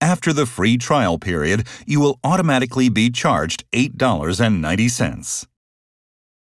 After the free trial period, you will automatically be charged $8.90.